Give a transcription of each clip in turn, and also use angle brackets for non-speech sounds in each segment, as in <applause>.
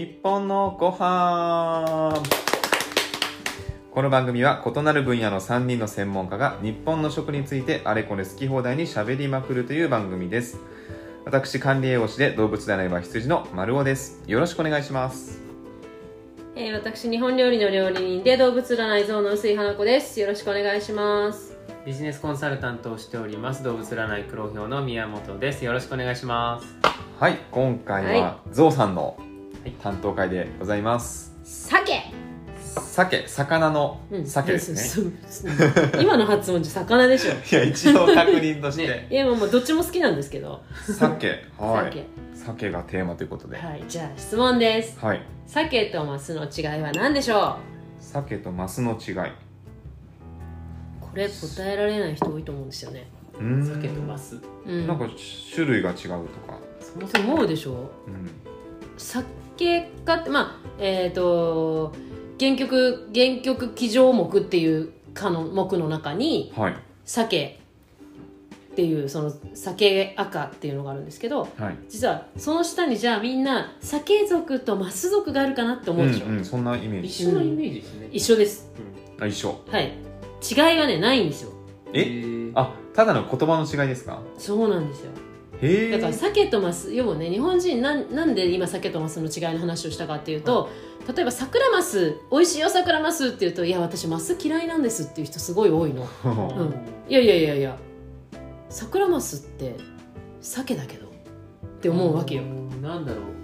日本のご飯。この番組は異なる分野の3人の専門家が日本の食についてあれこれ好き放題に喋りまくるという番組です。私管理栄養士で動物であれば羊の丸尾です。よろしくお願いします。えー、私日本料理の料理人で動物占い像の薄井花子です。よろしくお願いします。ビジネスコンサルタントをしております動物占い黒豹の宮本です。よろしくお願いします。はい今回ははゾウさんのはい担当会でございます。鮭鮭魚のうん。鮭ですね、そうそう <laughs> 今の発音じゃ魚でしょ。いや一応確認として、<laughs> ね。いやもうもうどっちも好きなんですけど。鮭はい。鮭鮭がテーマということで。ははい。じゃあ質問です。い。鮭とマスの違いは何でしょ鮭とマスの違い。うこれ答えられない人多いと思うんですよね。うーん。酒とマス。うん。なんか種類が違うとか、そう思うでしょ？うん、酒かってまあえっ、と原曲原曲騎乗目っていう科の目の中にはい。鮭っていうその酒赤っていうのがあるんですけどはい。実はその下にじゃあみんな酒族とマス族があるかなって思うでしょ、うんうん、そんなイメージ。一緒のイメージですね、一緒です。あ一緒。はい。違いはねないんですよ。え？ー。あただの言葉の違いですか？そうなんですよだから鮭とマス要はね日本人なんなんで今鮭とマスの違いの話をしたかっていうと、例えば桜マス美味しいよ桜マスって言うといや私マス嫌いなんですっていう人すごい多いの。<laughs> うん。いやいやいやいや。桜マスって鮭だけどって思うわけよ。うん。なんだろう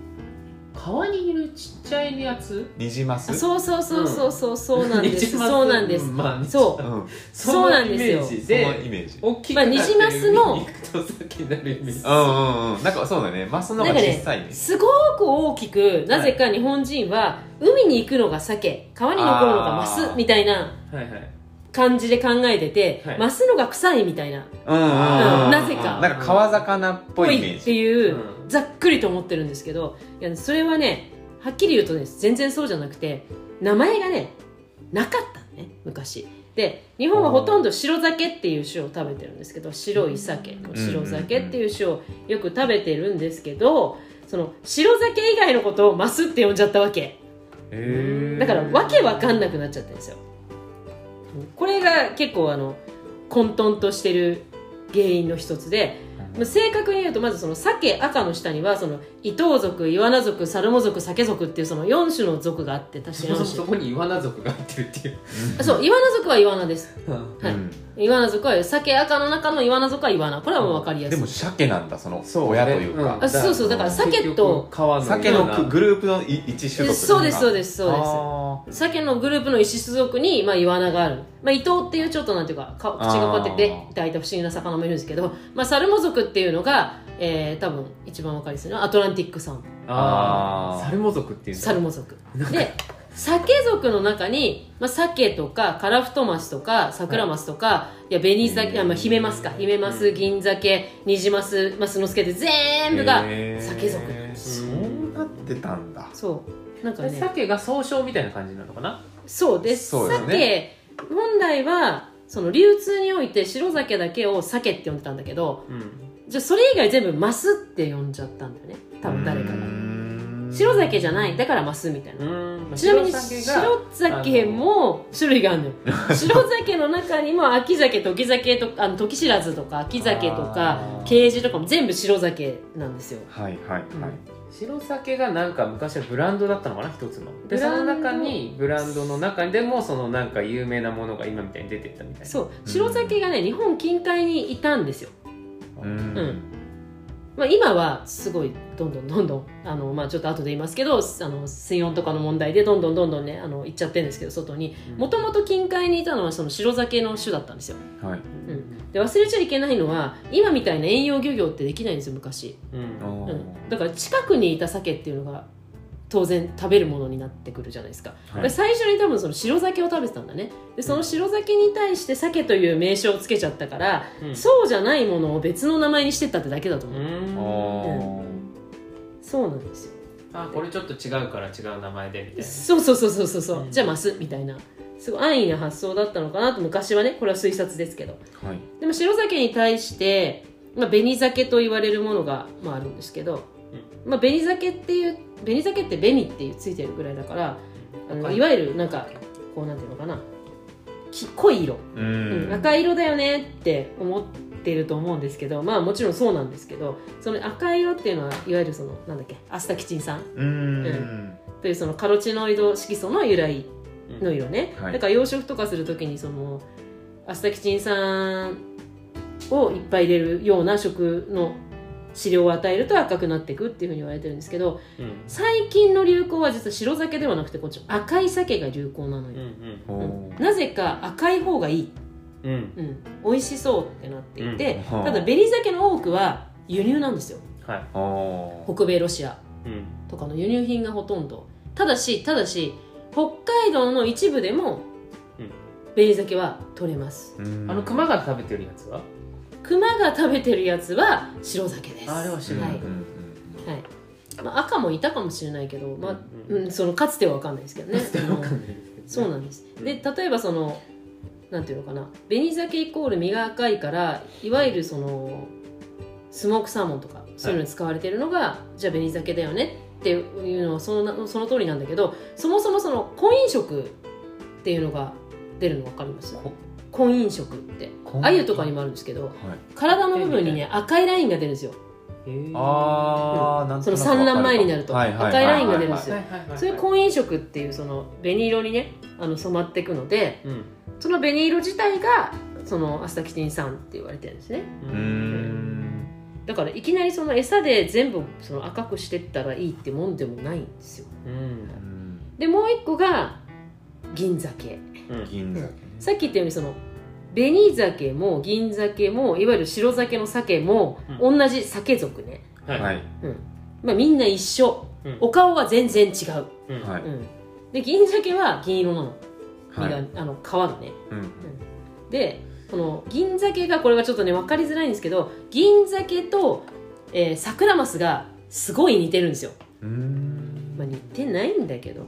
川にいるちっちゃいやつ？ニジマス？あそうそうそうそうそうそうなんです、<laughs> ニジマス？そうなんです、まあそう。うん、そうなんですよ。そのイメージそのでイメージ。大きくまあニジマスの海に行くと酒になるイメージ。うんうんうん。なんかそうだね。マスの方がなんかね。小さいねすごく大きくなぜか日本人は海に行くのが鮭。川に残るのがマスみたいなはいはい。感じで考えてて、はい。マスのが臭いみたいな。うんうんうん、うんなぜか。なんか川魚っぽぽいイメージ。いっていう、うんざっくりと思ってるんですけどいやそれはねはっきり言うとね全然そうじゃなくて名前がねなかったのね昔。で日本はほとんど白酒っていう種を食べてるんですけど白い鮭の白酒っていう種をよく食べてるんですけどその白酒以外のことをマスって呼んじゃったわけ。だからわけわかんなくなっちゃったんですよ。これが結構あの混沌としてる原因の一つでまあ正確に言うとまずその鮭赤の下にはその伊藤族イワナ族サルモ族鮭族っていうその4種の族があって確か4そこにイワナ族が入ってるっていう。あそうイワナ族はイワナです。うん。はい。うん。イワナ族は鮭赤の中のイワナ族はイワナこれはもう分かりやすい。でも鮭なんだそのそう親というか、うん。あそうそう。だから鮭と鮭のグループのい一種族そうですそうでですそうです。あ鮭のグループの石種族に、まあ、イワナがある、まあ、伊藤っていうちょっとなんていうかか口がこうやってベッって開いた不思議な魚もいるんですけど、まあ、サルモ族っていうのが、えー、多分一番わかりやすいのはアトランティック産ああサルモ族っていうサルモ族。で鮭族の中に、まあ、鮭とかカラフトマスとかサクラマスとか、い、や紅鮭あ、まあ、ヒメマスか。ヒメマス銀鮭ニジマスマスノスケで全部が鮭族なんですそうなってたんだ。そう。なんかでね鮭が総称みたいな感じなのかな？そう。ですそうです鮭ね本来はその流通において白鮭だけを鮭って呼んでたんだけどうん。じゃあそれ以外全部マスって呼んじゃったんだよね。多分誰かが。白鮭じゃない。だからマスみたいな。うん。ちなみに白白鮭が鮭も種類があるのよ。<laughs> 白鮭の中にも秋鮭時鮭とあの時知らずとか秋鮭とかあー。ケージとかも全部白鮭なんですよ。はいはいはい、白鮭がなんか昔はブランドだったのかな一つの。でその中にブランドの中でもそのなんか有名なものが今みたいに出てったみたいな。そう。白鮭がね日本近海にいたんですよ。うん。うんまあ、今はすごいどんどんどんどんあの、まあ、ちょっと後で言いますけどあの水温とかの問題でどんどんどんどんねあの行っちゃってるんですけど外に。うん。もともと近海にいたのはその白鮭の種だったんですよ。はい。うん。で忘れちゃいけないのは今みたいな遠洋漁業ってできないんですよ昔、うん。うん、だから近くにいた鮭っていうのが当然食べるものになってくるじゃないですか、はい。で最初に多分その白鮭を食べてたんだね。でその白鮭に対して鮭という名称をつけちゃったから、うん。そうじゃないものを別の名前にしてったってだけだと思う、うん。あそうなんですよ。あこれちょっと違うから違う名前でみたいな。そうそうそうそうそうそう、うん。じゃあマスみたいな。すごい安易な発想だったのかなと昔はねこれは推察ですけど。ーはい。でも白鮭に対して、まあ、紅鮭と言われるものが、まあ、あるんですけどまあ、紅鮭っていう紅鮭って紅っていうついてるぐらいだからあの赤いいわゆるなんかこうなんていうのかな。き濃い色、ううんん赤色だよねって思ってると思うんですけどまあもちろんそうなんですけどその赤色っていうのはいわゆるそのなんだっけアスタキチン酸。うん。というそのカロチノイド色素の由来の色ね、はい。だから養殖とかするときにそのアスタキチン酸をいっぱい入れるような食の飼料を与えると赤くなっていくっていうふうに言われてるんですけどうん。最近の流行は実は白鮭ではなくてこっち赤い鮭が流行なのうんよ、おー。なぜか赤い方がいい、うん。うん。うん、美味しそうってなっていて、うん。ただ紅鮭の多くは輸入なんですよ。はい。北米ロシアうん。とかの輸入品がほとんど。ただしただし北海道の一部でもうん。紅鮭は取れます。うん。あの熊が食べてるやつは？熊が食べてるやつは白鮭です。ああれは白はい。鮭うんうんはい。まあ、赤もいたかもしれないけど、まあうん。うん、そのかつては分かんないですけどね。わかんないですけどね。そうなんです。うん。で例えばそのなんていうのかな。紅鮭イコール身が赤いからいわゆるそのスモークサーモンとかそういうのに使われてるのが、じゃあ紅鮭だよねっていうのはそのその通りなんだけどそもそもその婚姻色っていうのが出るの分かります？こ婚姻色って婚鮎とかにもあるんですけどはい。体の部分にね赤いラインが出るんですよ。あーなんその産卵前になると赤いラインが出るんですよ。そういう婚姻色っていうその紅色にねあの染まっていくのでうん。その紅色自体がそのアスタキティン酸って言われてるんですね。うーん。だからいきなりその餌で全部その赤くしてったらいいってもんでもないんですよ。うん。うんでもう一個が銀鮭。うん。銀鮭。ねさっき言ったようにその紅鮭も銀鮭もいわゆる白鮭の鮭も同じ鮭属ね、はい。はい。うん。まあ、みんな一緒。うん。お顔は全然違う、うん。はい。うん、で銀鮭は銀色なの身が、はいあの皮がね。うん。でこの銀鮭がこれはちょっとね分かりづらいんですけど銀鮭と、えー、サクラマスがすごい似てるんですよ、うーん。まあ、似てないんだけど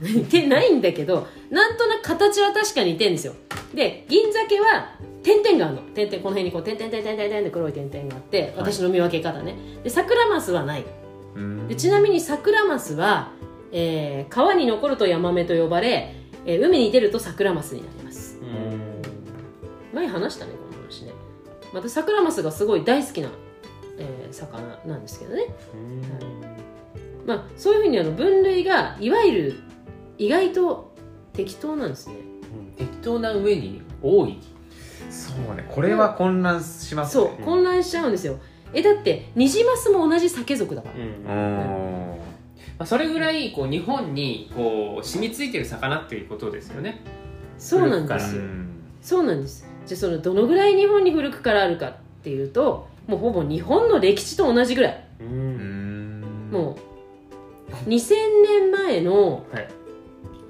似てないんだけどなんとなく形は確かに似てるんですよ。で銀鮭は点々があるの。点々この辺にこう点々点々点々って黒い点々があって私の見分け方ね。でサクラマスはない。うん。でちなみにサクラマスは、えー川に残るとヤマメと呼ばれ、えー海に出るとサクラマスになります。うん。前話したねこの話ね。またサクラマスがすごい大好きな、えー魚なんですけどね、まあ、そういうふうにあの分類がいわゆる意外と適当なんですね。うん適当な上に多い。そうねこれは混乱しますそうね混乱しちゃうんですよ。えだってニジマスも同じ鮭属だから、うん。うんまあそれぐらいこう日本にこう染みついてる魚っていうことですよね。そうなんですよ。うんそうなんです。じゃあそのどのぐらい日本に古くからあるかっていうともうほぼ日本の歴史と同じぐらい。うん。うんもう2000年前のはい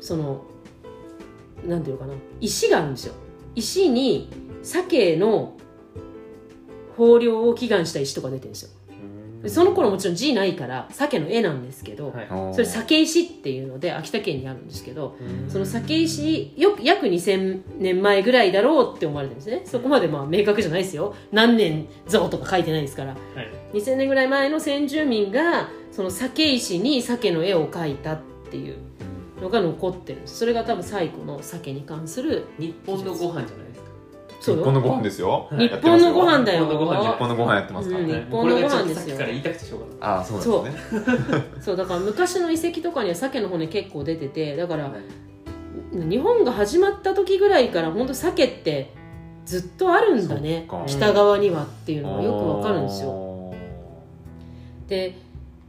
そのなんていうのかな。石があるんですよ。石に鮭の豊漁を祈願した石とか出てるんですよ。でその頃もちろん字ないから鮭の絵なんですけど、はい。それ鮭石っていうので秋田県にあるんですけどうん。その鮭石よく約2000年前ぐらいだろうって思われてるんですね。そこまでまあ明確じゃないですよ。何年像とか書いてないですから。はい。2000年ぐらい前の先住民がその鮭石に鮭の絵を描いたっていうのが残ってる。それが多分最古の鮭に関する日本のご飯じゃないですか。日本のご飯ですよ。日本のご飯だよ。日本のご飯日本のご飯やってますからうんね日本のご飯ですよ。これがちょっとさっきから言いたくてしょうがない。ああそうなんですね。そう。だから昔の遺跡とかには鮭の骨結構出ててだからはい。日本が始まった時ぐらいから本当鮭ってずっとあるんだね。北側にはっていうのがよくわかるんですよ。よで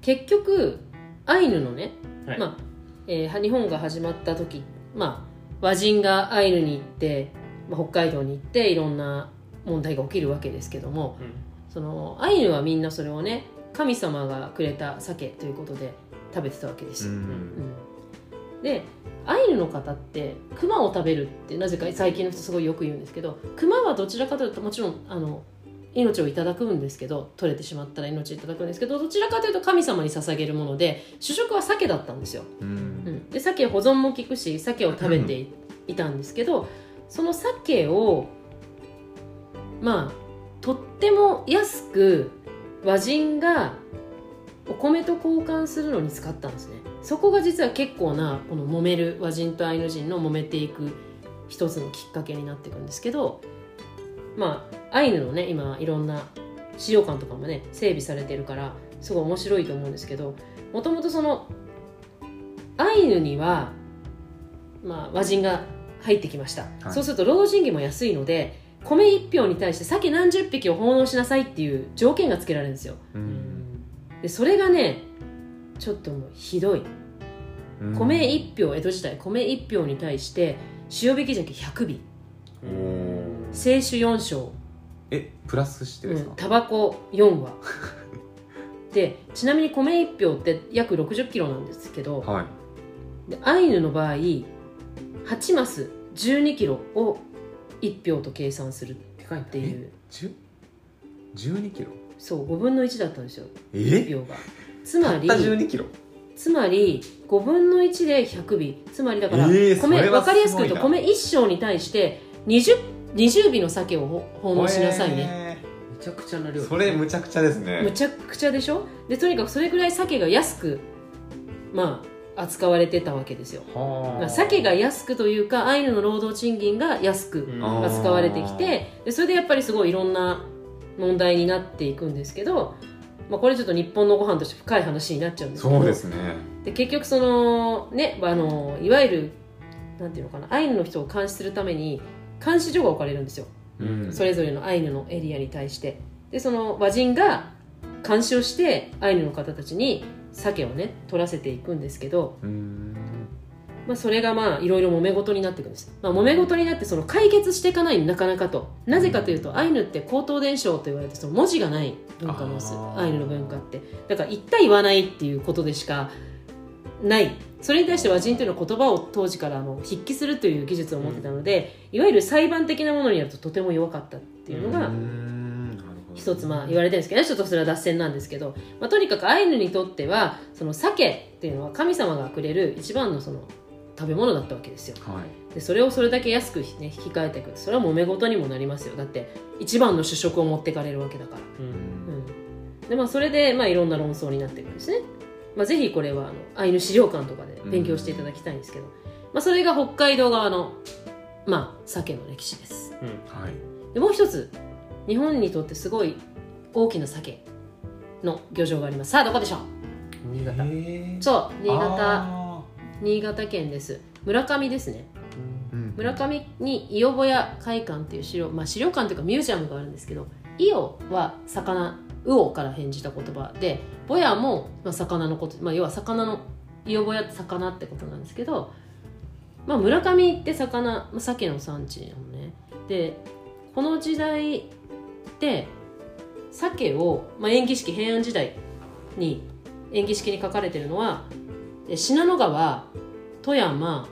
結局アイヌのね、はい。まあえー日本が始まった時、まあ、和人がアイヌに行って、まあ、北海道に行っていろんな問題が起きるわけですけどもそのアイヌはみんなそれをね神様がくれた鮭ということで食べてたわけです。よ、うん。うん。でアイヌの方ってクマを食べるってなぜか最近の人すごいよく言うんですけどクマはどちらかというともちろんあの命をいただくんですけど取れてしまったら命をいただくんですけどどちらかというと神様に捧げるもので主食は鮭だったんですよ、うんうん、で鮭保存も効くし鮭を食べていたんですけどその鮭をまあとっても安く和人がお米と交換するのに使ったんですね。そこが実は結構なこの揉める和人とアイヌ人の揉めていく一つのきっかけになっていくんですけどまあアイヌのね今いろんな資料館とかもね整備されてるからすごい面白いと思うんですけどもともとそのアイヌには、まあ、和人が入ってきました、はい。そうすると労働賃金も安いので米1票に対して鮭何十匹を奉納しなさいっていう条件がつけられるんですよ。でそれがねちょっともうひどい。うん。米1票江戸時代米1票に対して塩引き鮭100尾。清酒4升。えプラスしてですか？うん、タバコ4羽。<laughs> でちなみに米1票って約6 0キロなんですけどはいでアイヌの場合8マス1 2キロを1票と計算するっでかいていう10 12キロ？そう5分の1だったんですよ。え？1票が。つまりたった12キロ？つまり5分の1で100尾。つまりだから米、分かりやすく言うと米1升に対して 20, 20尾の鮭をほ奉納しなさいね、ねめちゃくちゃな量。それむちゃくちゃですむねちゃくちゃでしょ？でとにかくそれぐらい鮭が安くまあ扱われてたわけですよ。はあ。鮭が安くというかアイヌの労働賃金が安く扱われてきてでそれでやっぱりすごいいろんな問題になっていくんですけど、まあ、これちょっと日本のご飯として深い話になっちゃうんですけどそうですね。で結局そのねあのいわゆるなんていうのかなアイヌの人を監視するために監視所が置かれるんですよ。うん。それぞれのアイヌのエリアに対して。でその和人が監視をしてアイヌの方たちに鮭をね取らせていくんですけど、うん。まあ、それがまあいろいろ揉め事になっていくんです、まあ、揉め事になってその解決していかないなかなかと。なぜかというとアイヌって口頭伝承と言われてその文字がない文化のアイヌの文化って。だから言った言わないっていうことでしかない。それに対して和人というのは言葉を当時からあの筆記するという技術を持ってたので、いわゆる裁判的なものになるととても弱かったっていうのが、一つまあ言われてるんですけどねちょっとそれは脱線なんですけど、まあ、とにかくアイヌにとってはその鮭っていうのは神様がくれる一番のその食べ物だったわけですよ。はい。でそれをそれだけ安く、ね、引き換えていくそれは揉め事にもなりますよ。だって一番の主食を持ってかれるわけだから、うん。うん、でまあそれでまあいろんな論争になっていくんですね、まあ、ぜひこれはあのアイヌ資料館とかで勉強していただきたいんですけど、まあ、それが北海道側のまあ鮭の歴史です。うん。はい。でもう一つ日本にとってすごい大きな鮭の漁場があります。さあどこでしょう？新潟。そう新潟。あ新潟県です。村上ですね。ーうん。村上に伊予小屋会館っていう資料、まあ、資料館というかミュージアムがあるんですけど伊予は魚魚から返じた言葉でぼやも、まあ、魚のこと、まあ、要は魚の伊予小屋って魚ってことなんですけど、まあ、村上って魚、まあ、鮭の産地なのね。でこの時代って鮭を、まあ、演技式平安時代に演技式に書かれてるのはえ信濃川富山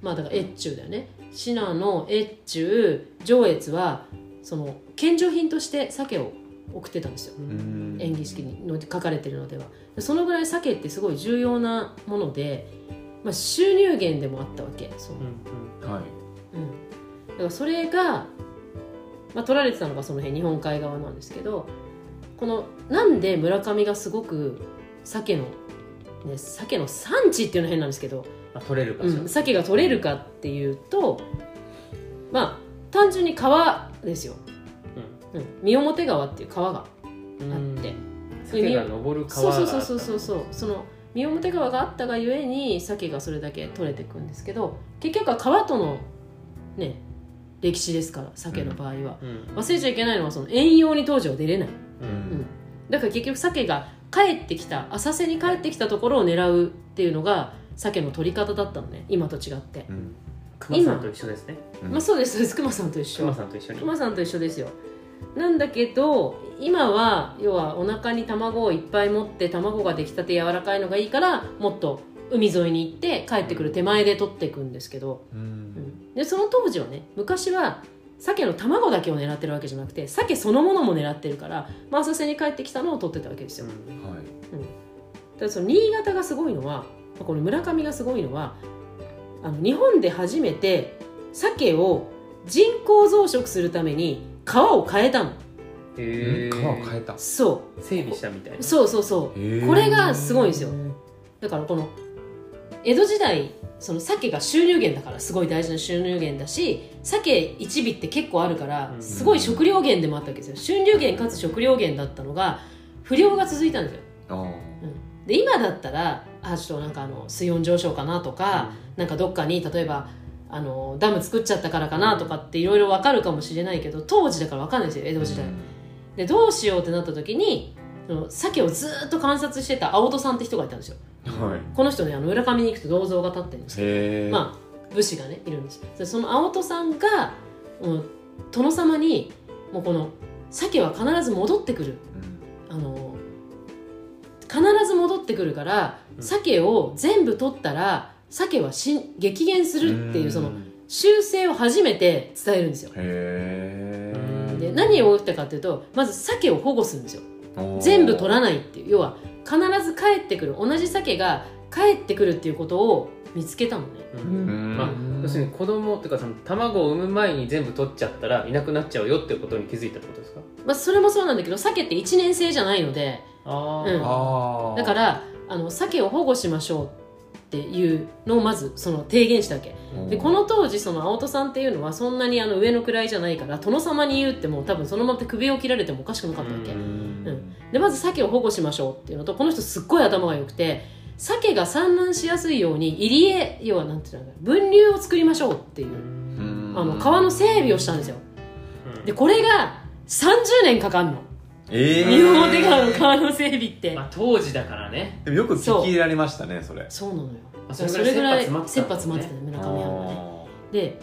まあだから越中だよね。信濃越中上越はその献上品として鮭を送ってたんですよ。うん。演技式にの書かれてるのでは。でそのぐらい鮭ってすごい重要なもので、まあ、収入源でもあったわけ。その、うん。はい。うん、だからそれが、まあ、取られてたのがその辺日本海側なんですけどこのなんで村上がすごく鮭の、ね、鮭の産地っていうのは変なんですけどあ取れる場所、うん、鮭が取れるかっていうとまあ単純に川ですよ、うん、三表川っていう川がうん。あって、鮭が登るそう川がそうそうそうそうそう。その三表川があったがゆえに鮭がそれだけ取れていくんですけど結局は川とのね歴史ですから鮭の場合は、うん。忘れちゃいけないのはその遠洋に当時は出れない、ううん。ん、だから結局鮭が帰ってきた浅瀬に帰ってきたところを狙うっていうのが鮭の取り方だったのね。今と違って、うん。熊さんと一緒ですね。うん。まあそうですそうです。熊さんと一緒。熊さんと一緒に。熊さんと一緒ですよ。なんだけど今は要はお腹に卵をいっぱい持って卵が出来たて柔らかいのがいいからもっと海沿いに行って帰ってくる手前で取っていくんですけど、ううん。んでその当時はね昔は鮭の卵だけを狙ってるわけじゃなくて鮭そのものも狙ってるから、まあ、浅瀬に帰ってきたのを取ってたわけですよ、うん。はい。ただその新潟がすごいのはこの村上がすごいのはあの日本で初めて鮭を人工増殖するために川を変えたの。へ皮を変えた。そ整備したみたいな。うそうそう。そうこれがすごいんですよ。だからこの江戸時代その鮭が収入源だからすごい大事な収入源だし鮭1尾って結構あるからうん。すごい食料源でもあったわけですよ。収入源かつ食料源だったのが不良が続いたんですよ。あー。で今だったらあちょっとなんかあの水温上昇かなとか、なんかどっかに例えばあのダム作っちゃったからかなとかっていろいろ分かるかもしれないけど当時だから分かんないんですよ江戸時代、でどうしようってなった時にその鮭をずーっと観察してた青戸さんって人がいたんですよ。はい。この人ねあの浦上に行くと銅像が立ってるんですけどまあ武士がねいるんですでその青戸さんがもう殿様にもうこの鮭は必ず戻ってくる。あの必ず戻ってくるからうん。鮭を全部取ったら鮭はしん激減するっていうその修正を初めて伝えるんですよ。へえで何を言ったかっていうとまず鮭を保護するんですよ全部取らないっていう。要は必ず帰ってくる。同じ鮭が帰ってくるっていうことを見つけたのね。うん。うん。まあ、要するに子供っていうかその卵を産む前に全部取っちゃったらいなくなっちゃうよっていうことに気づいたってことですか？まあそれもそうなんだけど鮭って1年生じゃないので。あうん。ああだからあの鮭を保護しましょうっていうのをまずその提言したわけ。でこの当時その青戸さんっていうのはそんなにあの上の位じゃないから殿様に言うってもう多分そのまま首を切られてもおかしくなかったわけ、うん。でまず鮭を保護しましょうっていうのとこの人すっごい頭が良くて鮭が産卵しやすいように入り江要はなんていう分流を作りましょうっていううん。あの川の整備をしたんですよ。でこれが30年かかんのええ日本表川の川の整備って、まあ、当時だからね。でもよく聞き入れられましたねそれ。そうなのよ。あそれぐらい切羽詰まってたたね。村上藩がねで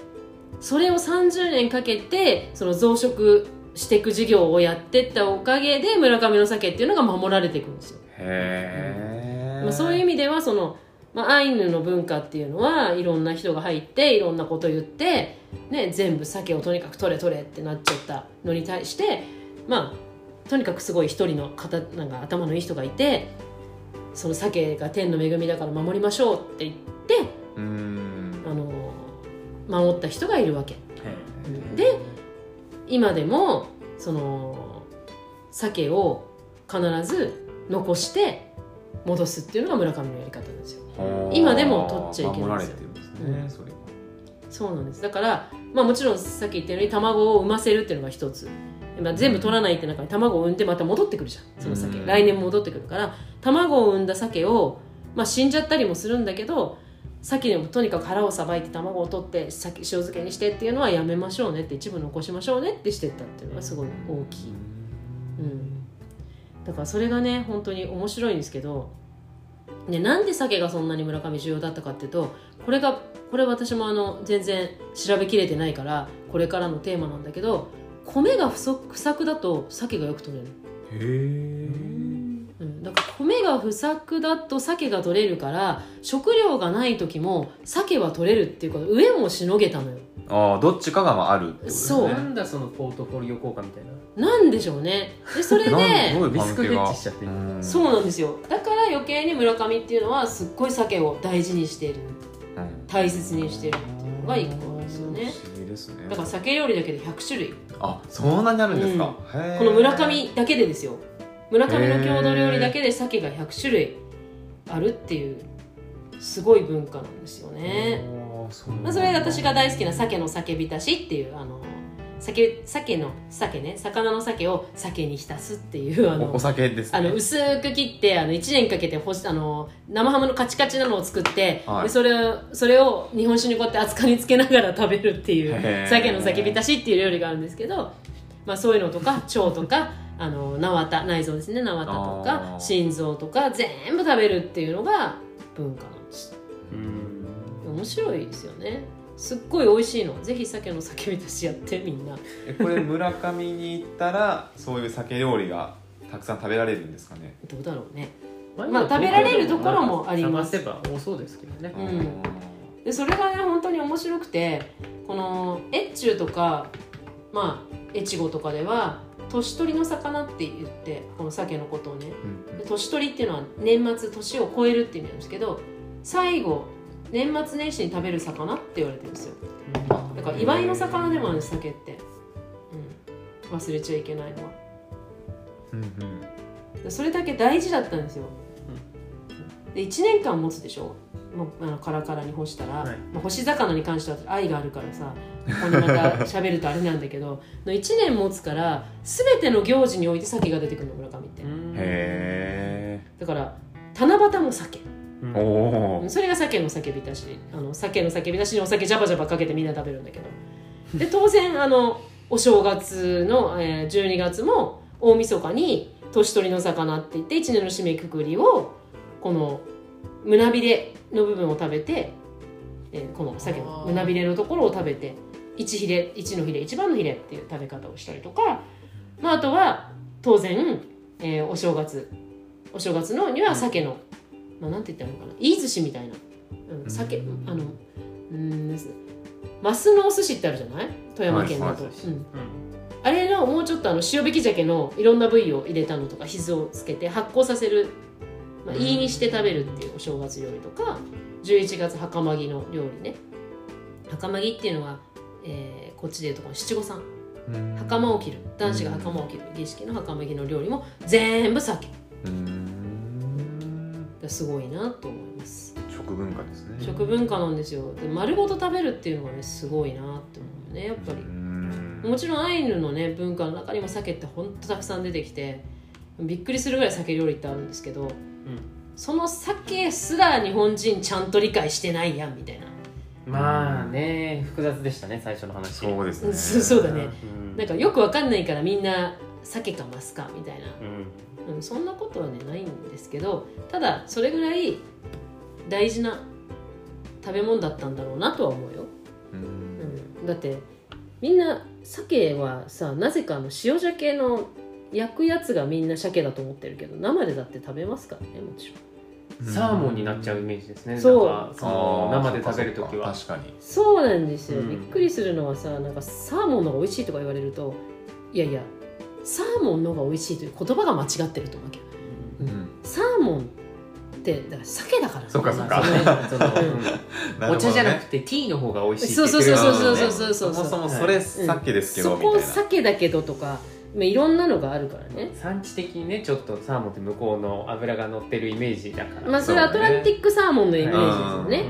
それを30年かけてその増殖していく事業をやってったおかげで村上の鮭っていうのが守られていくんですよ、へえまあ、そういう意味ではその、まあ、アイヌの文化っていうのはいろんな人が入っていろんなこと言って、ね、全部鮭をとにかく取れ取れってなっちゃったのに対してまあとにかくすごい一人の方なんか頭のいい人がいてその鮭が天の恵みだから守りましょうって言ってうん。あの守った人がいるわけ。へで今でもその鮭を必ず残して戻すっていうのが村上のやり方なんですよ。今でも取っちゃいけないんですよ。そそうなんです。だからまあもちろんさっき言ったように卵を産ませるっていうのが一つまあ全部取らないって中に卵を産んでまた戻ってくるじゃん。その鮭、うん来年も戻ってくるから卵を産んだ鮭を、まあ、死んじゃったりもするんだけど鮭でもとにかく腹をさばいて卵を取って鮭塩漬けにしてっていうのはやめましょうねって一部残しましょうねってしてったっていうのがすごい大きい、うん、だからそれがね本当に面白いんですけどね、なんで鮭がそんなに村上重要だったかっていうとこれがこれ私もあの全然調べきれてないからこれからのテーマなんだけど米が不足不作だと鮭がよく取れる、へえうん、だから米が不作だと鮭が取れるから食料がない時も鮭は取れるっていうこと上もしのげたのよ。ああどっちかがまああるってことですね。そう。なんだそのポートフォリオ効果みたいな。なんでしょうね。でそれでなんどういうリスクヘッジしちゃって。そうなんですよ。だから余計に村上っていうのはすっごい鮭を大事にしている。うん。大切にしているっていうのが一個ですよね。不思議ですね。だから鮭料理だけで100種類あそんなにあるんですか、へー。この村上だけでですよ。村上の郷土料理だけで鮭が100種類あるっていうすごい文化なんですよね、まあ、それが私が大好きな鮭の酒浸しっていうあの鮭鮭の鮭ね。魚の鮭を鮭に浸すっていうあのおお酒ですね。あの薄く切ってあの1年かけてほしあの生ハムのカチカチなのを作って、はい。でそれをそれを日本酒にこうやって熱燗につけながら食べるっていう鮭の酒浸しっていう料理があるんですけど、まあ、そういうのとか腸とかあの縄田内臓ですね。縄田とあかー。心臓とか全部食べるっていうのが文化なんです。うん。面白いですよねすっごい美味しいの。ぜひ鮭の酒浸しやってみんな。えこれ村上に行ったらそういう酒料理がたくさん食べられるんですかね？どうだろうね。ままあ食べられるところもあります。探せば多そうですけどね。うん。でそれがね本当に面白くてこの越中とかまあ越後とかでは年取りの魚って言ってこの鮭のことをね。うんで年取りっていうのは年末年を超えるっていう意味なんですけど最後年末年始に食べる魚って言われてるんですよ。だから祝いの魚でもあるんです鮭って、うん、忘れちゃいけないのは。うんうん。それだけ大事だったんですよ、で1年間持つでしょ？もうあのカラカラに干したら、はい。まあ、干し魚に関しては愛があるからさここにまた喋るとあれなんだけど <laughs> の1年持つから全ての行事において鮭が出てくるの村上って。へだから七夕も鮭うん。えおおそれが鮭の酒浸しあの鮭の酒浸しにお酒ジャバジャバかけてみんな食べるんだけど。で当然あのお正月の、えー12月も大晦日に年取りの魚って言って1年の締めくくりをこの胸びれの部分を食べて、えーこの鮭の胸びれのところを食べて1ヒレ1のヒレ1番のヒレっていう食べ方をしたりとか、まあ、あとは当然、えーお正月お正月のには鮭の、まあ、なんて言ったらいいのかな。飯寿司みたいな、うん、鮭うん。あのうんマスのお寿司ってあるじゃない？富山県だと、はいはいうん。うん。あれのもうちょっとあの塩引き鮭のいろんな部位を入れたのとかひずをつけて発酵させる、まあ、うん。いいにして食べるっていうお正月料理とか11月袴木の料理ね。袴木っていうのは、えーこっちでいうとこの七五三。うん。袴を着る。男子が袴を着る。儀式の袴木の料理も全部鮭うんすごいなと思います。食文化ですね。食文化なんですよ。で丸ごと食べるっていうのがねすごいなって思うよねやっぱり。うん。もちろんアイヌのね文化の中にも鮭ってほんとたくさん出てきてびっくりするぐらい鮭料理ってあるんですけどその鮭すら日本人ちゃんと理解してないやんみたいな。まあね複雑でしたね最初の話。そうですね。<laughs> そうそうだね。うん。なんかよくわかんないからみんな鮭かマスかみたいな、うん。うん、そんなことはねないんですけどただそれぐらい大事な食べ物だったんだろうなとは思うよ、ううん。ん、だってみんな鮭はさなぜかあの塩鮭の焼くやつがみんな鮭だと思ってるけど生でだって食べますからねもちろん。サーモンになっちゃうイメージですね。そう。そ生で食べるときは。確かに。そうなんですよ、うん。びっくりするのはさなんかサーモンの方が美味しいとか言われるといやいやサーモンの方が美味しいという言葉が間違ってると思うけど、うん。うん、サーモンってだから鮭だから。そうかそうか、う、お茶じゃなくてティーの方が美味しいって言ってる、そうそうそうそうそうそうそもそもそれ鮭ですけど、はい、そこ鮭だけどとかまあ、いろんなのがあるからね。産地的にねちょっとサーモンって向こうの脂が乗ってるイメージだから。まあそれアトランティックサーモンのイメージですよね、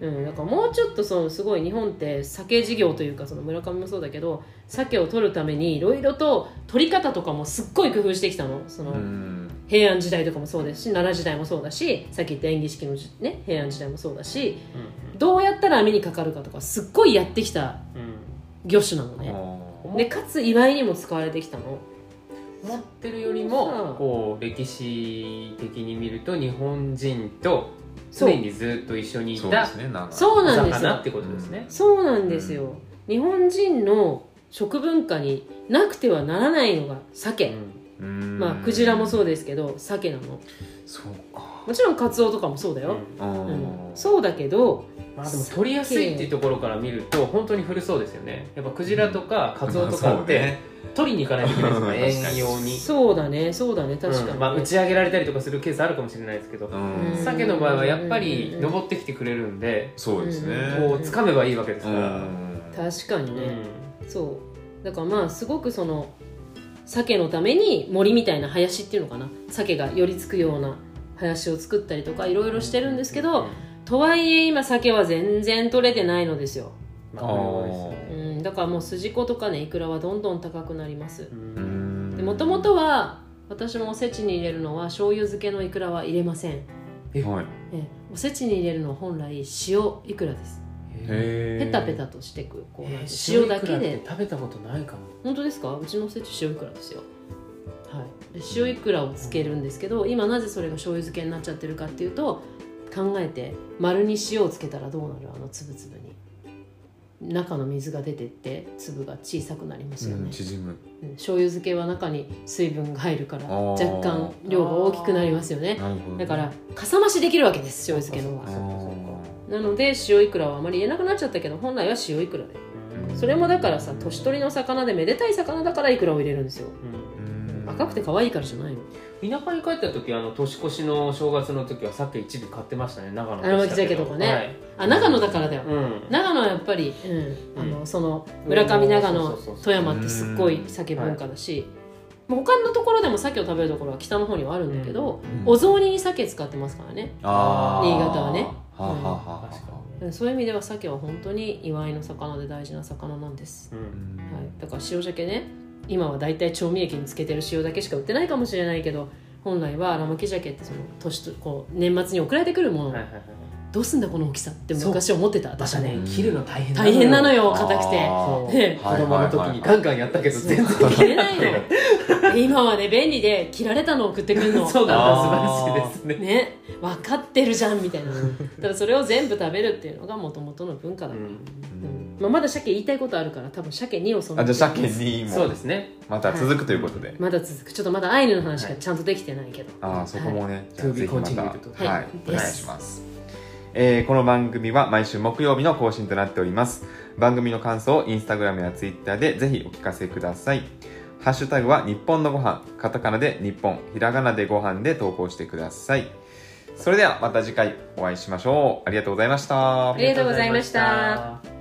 うん、だからもうちょっとそのすごい日本って鮭事業というかその村上もそうだけど鮭を取るためにいろいろと取り方とかもすっごい工夫してきたの。その、うん。平安時代とかもそうですし奈良時代もそうだしさっき言った演技式のじ、ね、平安時代もそうだしどうやったら網にかかるかとかすっごいやってきたうん魚種なのね。あでかつ祝いにも使われてきたの。思ってるよりさもあこう歴史的に見ると日本人と常にずっと一緒にいたそうおなんですよ。魚ってことですね、そうなんですよ、日本人の食文化になくてはならないのが鮭、うんまあクジラもそうですけど鮭なの。そうか。もちろんカツオとかもそうだよ、うん。あうん。ーそうだけどまあでも取りやすいっていうところから見ると本当に古そうですよね。やっぱクジラとかカツオとかって取りに行かないといけないですから確かに遠洋に。そうだね。そうだね。確かに。ね、うん。まあ、打ち上げられたりとかするケースあるかもしれないですけど鮭の場合はやっぱり登ってきてくれるんでそうですね。こう掴めばいいわけですうから、ん。確かにね、うそう。だからまあすごくその鮭のために森みたいな林っていうのかな？鮭が寄りつくような林を作ったりとかいろいろしてるんですけど、とはいえ今鮭は全然取れてないのですよ、まあうね。ん、だからもう筋子とかねイクラはどんどん高くなります。うん。もともとは私もおせちに入れるのは醤油漬けのイクラは入れません。はい。えおせちに入れるのは本来塩イクラですペタペタとしてくこうなんてえー塩だけで。食べたことないかも。本当ですか？うちのおせち塩イクラですよ。はい。で塩イクラをつけるんですけど今なぜそれが醤油漬けになっちゃってるかっていうと考えて丸に塩をつけたらどうなる？あの粒々に。中の水が出てって粒が小さくなりますよね、うん縮む。うん醤油漬けは中に水分が入るから若干量が大きくなりますよね。だからかさ増しできるわけです醤油漬けのあ方が。ーなので塩イクラはあまり言えなくなっちゃったけど本来は塩イクラでうん。それもだからさ年取りの魚でめでたい魚だからイクラを入れるんですよ。うん。うん赤くて可愛いからじゃないの。田舎に帰った時あの年越しの正月の時は鮭一尾買ってましたね。長野で荒したけど。巻鮭とかね。はい。あ長野だからだよ。うん。長野はやっぱり、うんあうのその村上長野富山ってすっごい酒文化だし、まあ他のところでも鮭を食べるところは北の方にはあるんだけど、うん。お雑煮に鮭使ってますからね。あー。新潟はねはあ、はあはあ確かそういう意味では鮭は本当に祝いの魚で大事な魚なんです、に、う、うん。んはい、だから塩鮭ね。今は大体調味液につけてる塩だけしか売ってないかもしれないけど本来は荒巻鮭ってその年とこう年末に送られてくるもの、はいはいはいどうすんだこの大きさって昔思ってたま私はね切るの大変大変なのよ硬くて子供の時にガンガンやったけど全然切れないの。<laughs> で今はね便利で切られたのを送ってくるの。そうなんだあー素晴らしいですね。ね。分かってるじゃんみたいな。だからそれを全部食べるっていうのがもともとの文化だから、まあ、まだ鮭言いたいことあるから多分鮭2をその。あじゃあ鮭にも。そうですね。また続くということで、まだ続く。ちょっとまだアイヌの話がちゃんとできてないけど、ああそこもね、じゃあ To be ぜひまた。はい。お願いしますえーこの番組は毎週木曜日の更新となっております。番組の感想をインスタグラムやツイッターでぜひお聞かせください。ハッシュタグは日本のご飯。カタカナで日本。ひらがなでご飯で投稿してください。それではまた次回お会いしましょう。ありがとうございました。ありがとうございました。ありがとうございました